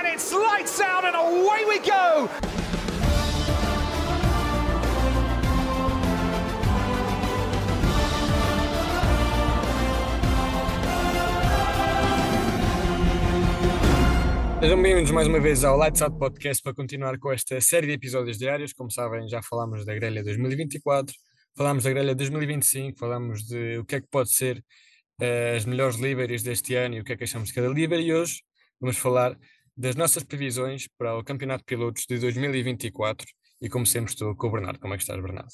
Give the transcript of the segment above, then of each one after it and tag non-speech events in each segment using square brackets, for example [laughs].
and it's lights out and away we go. Sejam bem-vindos mais uma vez ao Lights Out Podcast para continuar com esta série de episódios diários. Como sabem, já falámos da grelha 2024, falámos da grelha 2025, falámos de o que é que pode ser uh, as melhores liveries deste ano e o que é que achamos de cada livery. E hoje vamos falar das nossas previsões para o Campeonato de Pilotos de 2024. E como sempre, estou com o Bernardo. Como é que estás, Bernardo?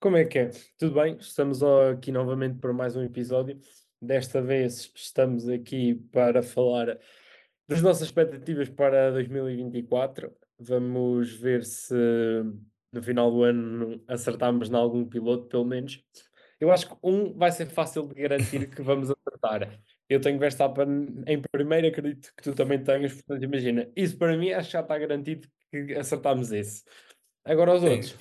Como é que é? Tudo bem? Estamos aqui novamente para mais um episódio. Desta vez estamos aqui para falar das nossas expectativas para 2024. Vamos ver se no final do ano acertamos em algum piloto, pelo menos. Eu acho que um vai ser fácil de garantir que vamos acertar. Eu tenho Verstappen em primeiro, acredito que tu também tenhas, portanto, imagina, isso para mim acho que já está garantido que acertamos esse. Agora os outros.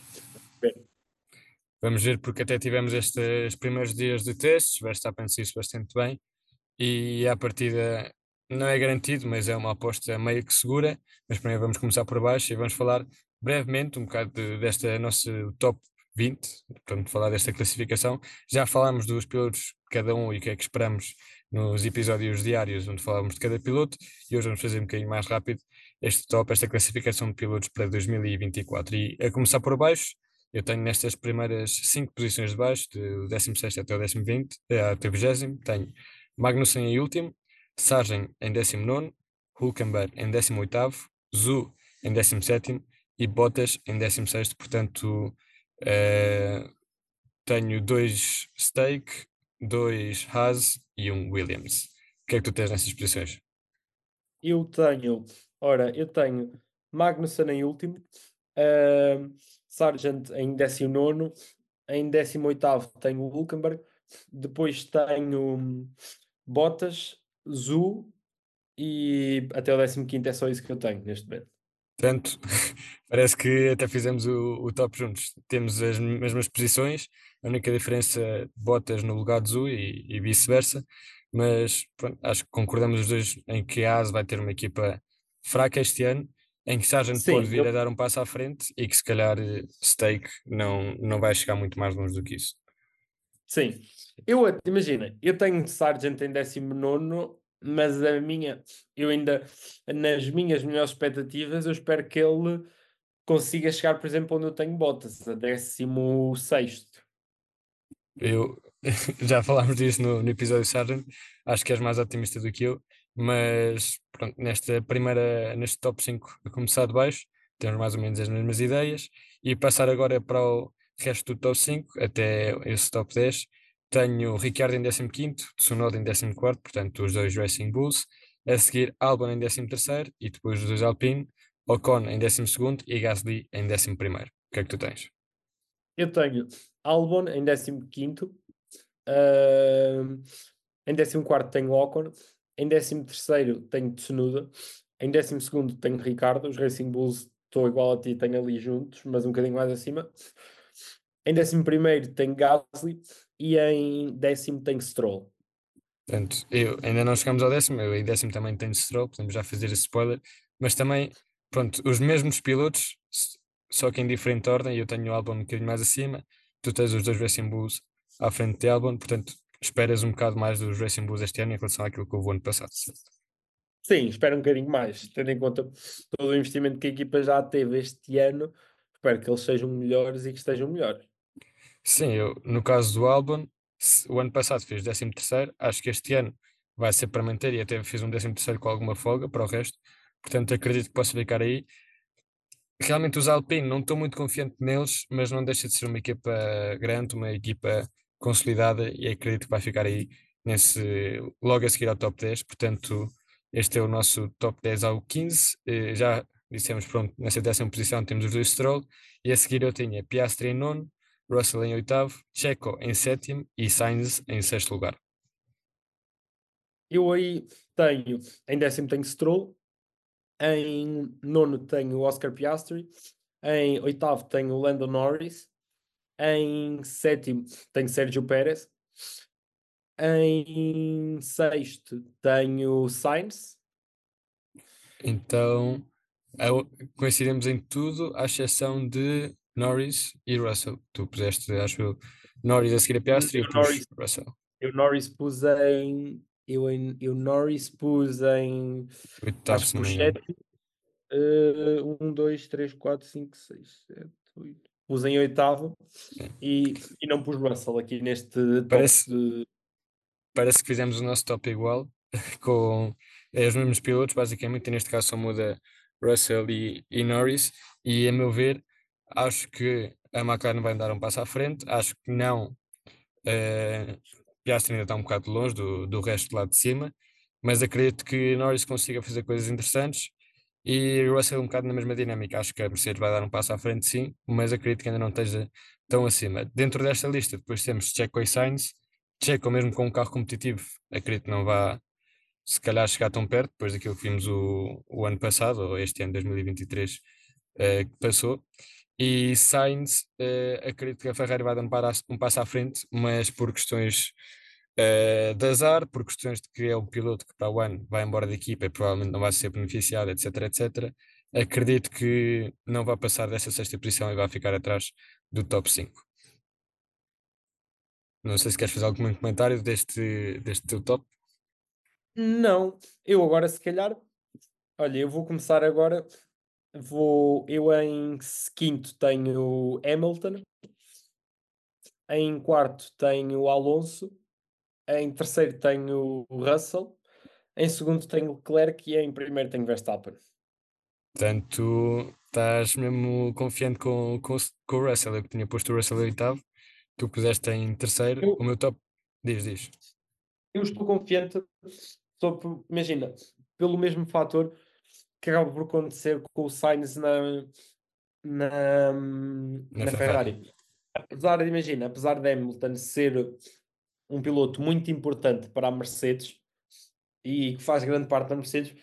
Vamos ver, porque até tivemos estes primeiros dias de testes, Verstappen se bastante bem, e à partida não é garantido, mas é uma aposta meio que segura. Mas primeiro vamos começar por baixo e vamos falar brevemente um bocado de, desta nossa top 20, portanto, falar desta classificação. Já falámos dos pilotos, cada um, e o que é que esperamos nos episódios diários, onde falávamos de cada piloto, e hoje vamos fazer um bocadinho mais rápido este top, esta classificação de pilotos para 2024. E a começar por baixo, eu tenho nestas primeiras 5 posições de baixo, do 16 até o 20, eh, até o 20, tenho Magnussen em último, Sargent em 19, Hulkenberg em 18, Zu em 17 e Bottas em 16. Portanto, uh, tenho dois Stake, dois Haas e um Williams. O que é que tu tens nessas posições? Eu tenho, ora, eu tenho Magnussen em último, uh, Sargent em 19, em 18 tenho o Hulkenberg, depois tenho Bottas, Zu e até o 15 é só isso que eu tenho neste momento. Portanto, [laughs] parece que até fizemos o, o top juntos. Temos as mesmas posições, a única diferença botas no lugar de Zu e, e vice-versa, mas pronto, acho que concordamos os dois em que a AS vai ter uma equipa fraca este ano, em que Sargent Sim, pode vir eu... a dar um passo à frente e que se calhar Stake não, não vai chegar muito mais longe do que isso. Sim, eu imagina, eu tenho Sargent em 19 mas a minha, eu ainda, nas minhas melhores expectativas, eu espero que ele consiga chegar, por exemplo, onde eu tenho botas, a 16. Eu [laughs] já falámos disso no, no episódio Sargent, acho que és mais otimista do que eu, mas pronto, nesta primeira, neste top 5 a começar de baixo, temos mais ou menos as mesmas ideias, e passar agora para o resto do top 5 até esse top 10 tenho Ricardo em 15, Tsunoda em 14, portanto, os dois Racing Bulls. A seguir, Albon em 13 e depois os dois Alpine, Ocon em 12 e Gasly em 11. O que é que tu tens? Eu tenho Albon em 15, uh, em 14 tenho Ocon, em 13 tenho Tsunoda, em 12 tenho Ricardo. Os Racing Bulls estou igual a ti, tenho ali juntos, mas um bocadinho mais acima. Em 11 tenho Gasly e em décimo tenho Stroll. Portanto, eu ainda não chegamos ao décimo, eu em décimo também tenho Stroll, podemos já fazer esse spoiler, mas também, pronto, os mesmos pilotos, só que em diferente ordem, eu tenho o Albon um bocadinho mais acima, tu tens os dois Racing Bulls à frente de Albon, portanto, esperas um bocado mais dos Racing Bulls este ano em relação àquilo que houve o ano passado. Sim, espero um bocadinho mais, tendo em conta todo o investimento que a equipa já teve este ano, espero que eles sejam melhores e que estejam melhores. Sim, eu, no caso do Albon, o ano passado fez 13 terceiro, acho que este ano vai ser para manter e até fez um 13 terceiro com alguma folga para o resto, portanto acredito que possa ficar aí. Realmente os Alpine não estou muito confiante neles, mas não deixa de ser uma equipa grande, uma equipa consolidada e acredito que vai ficar aí nesse, logo a seguir ao top 10, portanto este é o nosso top 10 ao 15, eh, já dissemos pronto, nessa décima posição temos os dois Stroll e a seguir eu tinha Piastri em nono, Russell em oitavo, Checo em sétimo e Sainz em sexto lugar. Eu aí tenho, em décimo tenho Stroll, em nono tenho Oscar Piastri, em oitavo tenho Lando Norris, em sétimo tenho Sérgio Pérez, em sexto tenho Sainz, Então coincidimos em tudo, à exceção de Norris e Russell. Tu puseste, acho eu, Norris a seguir a Piastri e eu pus Russell. Eu Norris pus em. Eu, em, eu Norris pus em. Oitavo, se não me engano. 1, 2, 3, 4, 5, 6, 7, 8. Pus em oitavo e, e não pus Russell aqui neste parece, top de... Parece que fizemos o nosso top igual, [laughs] com é, os mesmos pilotos, basicamente, e neste caso só muda Russell e, e Norris, e a meu ver, acho que a McLaren vai dar um passo à frente, acho que não, uh, Piastri ainda está um bocado longe do, do resto lado de cima, mas acredito que Norris consiga fazer coisas interessantes e Russell um bocado na mesma dinâmica. Acho que a Mercedes vai dar um passo à frente, sim, mas acredito que ainda não esteja tão acima. Dentro desta lista, depois temos Checo e Sainz. Checo, mesmo com um carro competitivo, acredito que não vá, se calhar, chegar tão perto, depois daquilo que vimos o, o ano passado, ou este ano, 2023, eh, que passou. E Sainz, eh, acredito que a Ferrari vai dar um, para, um passo à frente, mas por questões uh, de azar, por questões de que é o piloto que para o ano vai embora da equipa e provavelmente não vai ser beneficiado, etc, etc. Acredito que não vai passar dessa sexta posição e vai ficar atrás do top 5. Não sei se queres fazer algum comentário deste, deste teu top. Não, eu agora se calhar, olha, eu vou começar agora. Vou, eu em quinto tenho Hamilton, em quarto tenho Alonso, em terceiro tenho o Russell, em segundo tenho Leclerc e em primeiro tenho Verstappen. Portanto, estás mesmo confiante com, com, com o Russell. Eu que tinha posto o Russell em oitavo, tu puseste em terceiro. Eu, o meu top, diz, diz. Eu estou confiante, sobre, imagina, pelo mesmo fator que acaba por acontecer com o Sainz na, na, na, na Ferrari. Ferrari. Apesar de, imagina, apesar de Hamilton ser um piloto muito importante para a Mercedes e que faz grande parte da Mercedes,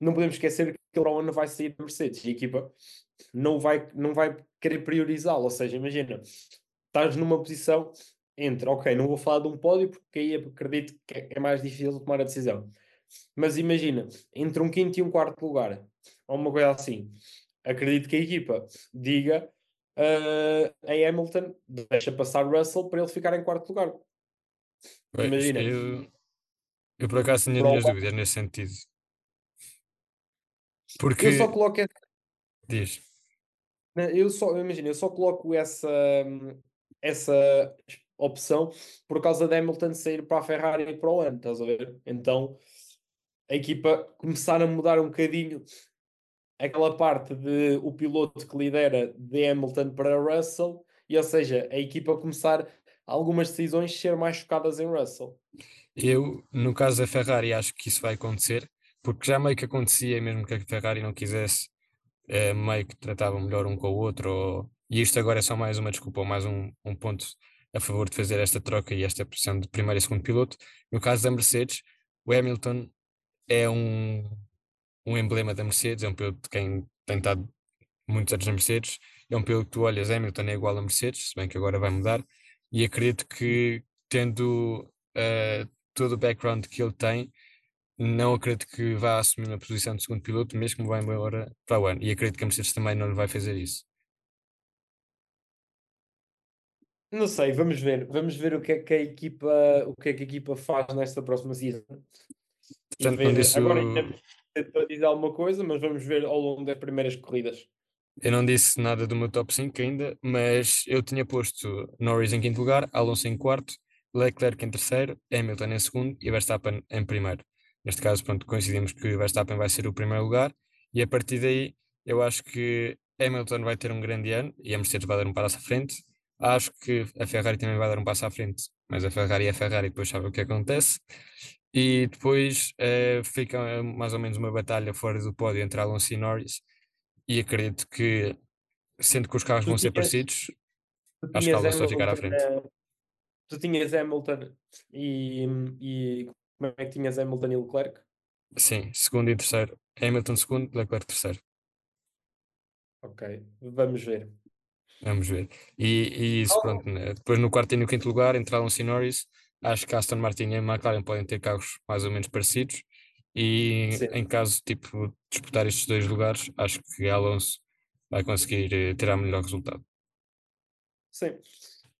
não podemos esquecer que ele ano vai sair da Mercedes e a equipa não vai, não vai querer priorizá-lo. Ou seja, imagina, estás numa posição entre, ok, não vou falar de um pódio porque aí acredito que é mais difícil tomar a decisão. Mas imagina, entre um quinto e um quarto lugar, ou uma coisa assim, acredito que a equipa diga uh, a Hamilton deixa passar Russell para ele ficar em quarto lugar. Imagina. Eu, eu por acaso tinha minhas dúvidas nesse sentido. Porque. Eu só coloco essa. Diz. Eu só, imagina, eu só coloco essa, essa opção por causa de Hamilton sair para a Ferrari e para o ano, estás a ver? Então a equipa começar a mudar um bocadinho aquela parte de o piloto que lidera de Hamilton para Russell, e ou seja, a equipa começar algumas decisões ser mais focadas em Russell. Eu, no caso da Ferrari, acho que isso vai acontecer, porque já meio que acontecia, mesmo que a Ferrari não quisesse, é, meio que tratavam melhor um com o outro, ou... e isto agora é só mais uma desculpa, ou mais um, um ponto a favor de fazer esta troca e esta pressão de primeiro e segundo piloto. No caso da Mercedes, o Hamilton é um, um emblema da Mercedes, é um piloto de quem tem estado muitos anos na Mercedes, é um piloto que tu olhas, Hamilton é igual a Mercedes, se bem que agora vai mudar, e acredito que tendo uh, todo o background que ele tem, não acredito que vá assumir uma posição de segundo piloto, mesmo que vá embora para o ano. E acredito que a Mercedes também não lhe vai fazer isso. Não sei, vamos ver. Vamos ver o que é que a equipa, o que é que a equipa faz nesta próxima season. Portanto, agora ainda dizer alguma coisa, mas vamos ver ao longo das primeiras corridas. Eu não disse nada do meu top 5 ainda, mas eu tinha posto Norris em quinto lugar, Alonso em quarto, Leclerc em terceiro, Hamilton em segundo e Verstappen em primeiro. Neste caso, pronto, coincidimos que Verstappen vai ser o primeiro lugar e a partir daí eu acho que Hamilton vai ter um grande ano e a Mercedes vai dar um passo à frente. Acho que a Ferrari também vai dar um passo à frente, mas a Ferrari é a Ferrari, depois sabe o que acontece. E depois uh, fica mais ou menos uma batalha fora do pódio entre Alonso e Norris e acredito que, sendo que os carros tu vão tinhas, ser parecidos, acho que Alonso vai ficar à frente. tu tinhas Hamilton e, e como é que tinhas Hamilton e Leclerc? Sim, segundo e terceiro. Hamilton segundo, Leclerc terceiro. Ok, vamos ver. Vamos ver. E, e isso, oh. pronto, né? depois no quarto e no quinto lugar, entre Alonso e Norris, acho que Aston Martin e McLaren podem ter carros mais ou menos parecidos E Sim. em caso tipo disputar estes dois lugares, acho que Alonso vai conseguir eh, tirar melhor resultado. Sim.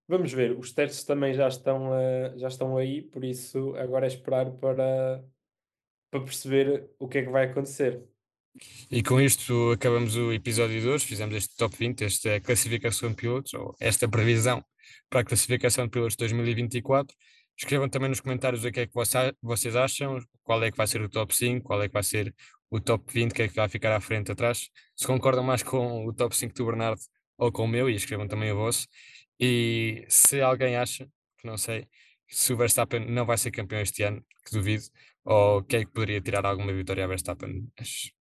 Vamos ver, os testes também já estão, uh, já estão aí, por isso agora é esperar para, para perceber o que é que vai acontecer. E com isto acabamos o episódio de hoje, fizemos este top 20, esta classificação de pilotos, ou esta previsão para a classificação de pilotos de 2024. Escrevam também nos comentários o que é que vocês acham, qual é que vai ser o top 5, qual é que vai ser o top 20, o que é que vai ficar à frente atrás. Se concordam mais com o top 5 do Bernardo ou com o meu, e escrevam também o vosso. E se alguém acha, que não sei, se o Verstappen não vai ser campeão este ano, que duvido, ou quem é que poderia tirar alguma vitória a Verstappen.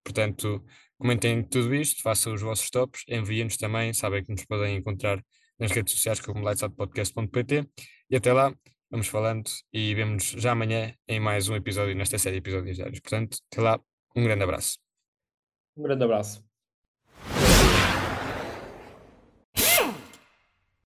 Portanto, comentem tudo isto, façam os vossos tops, enviem-nos também, sabem que nos podem encontrar nas redes sociais como lightsoutpodcast.pt e até lá, vamos falando e vemos já amanhã em mais um episódio nesta série de episódios diários. Portanto, até lá, um grande abraço. Um grande abraço.